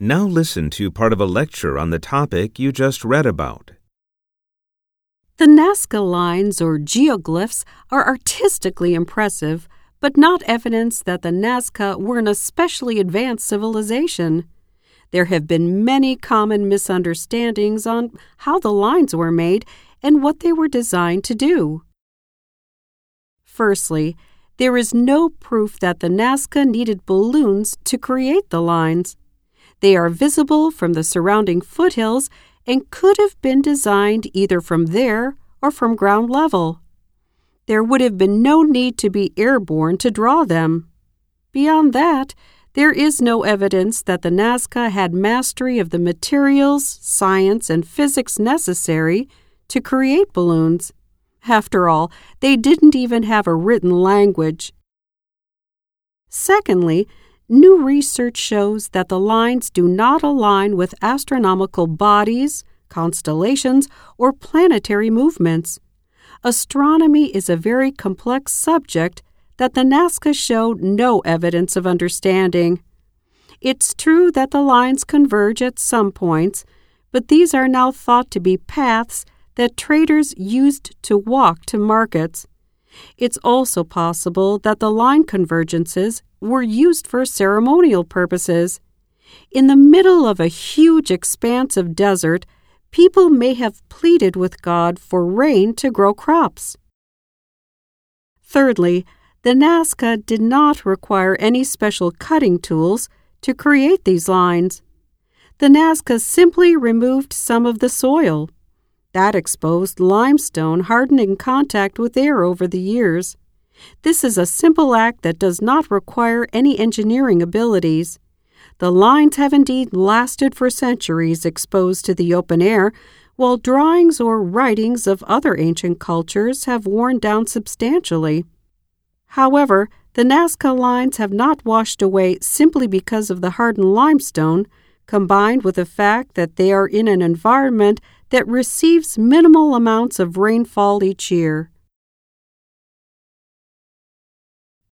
Now listen to part of a lecture on the topic you just read about. The Nazca lines or geoglyphs are artistically impressive, but not evidence that the Nazca were an especially advanced civilization. There have been many common misunderstandings on how the lines were made and what they were designed to do. Firstly, there is no proof that the Nazca needed balloons to create the lines. They are visible from the surrounding foothills and could have been designed either from there or from ground level. There would have been no need to be airborne to draw them. Beyond that, there is no evidence that the Nazca had mastery of the materials, science, and physics necessary to create balloons. After all, they didn't even have a written language. Secondly, new research shows that the lines do not align with astronomical bodies, constellations, or planetary movements. Astronomy is a very complex subject that the Nazca showed no evidence of understanding. It's true that the lines converge at some points, but these are now thought to be paths that traders used to walk to markets. It's also possible that the line convergences were used for ceremonial purposes. In the middle of a huge expanse of desert, people may have pleaded with God for rain to grow crops. Thirdly, the Nazca did not require any special cutting tools to create these lines. The Nazca simply removed some of the soil. That exposed limestone hardened in contact with air over the years. This is a simple act that does not require any engineering abilities. The lines have indeed lasted for centuries exposed to the open air, while drawings or writings of other ancient cultures have worn down substantially. However, the Nazca lines have not washed away simply because of the hardened limestone, combined with the fact that they are in an environment that receives minimal amounts of rainfall each year.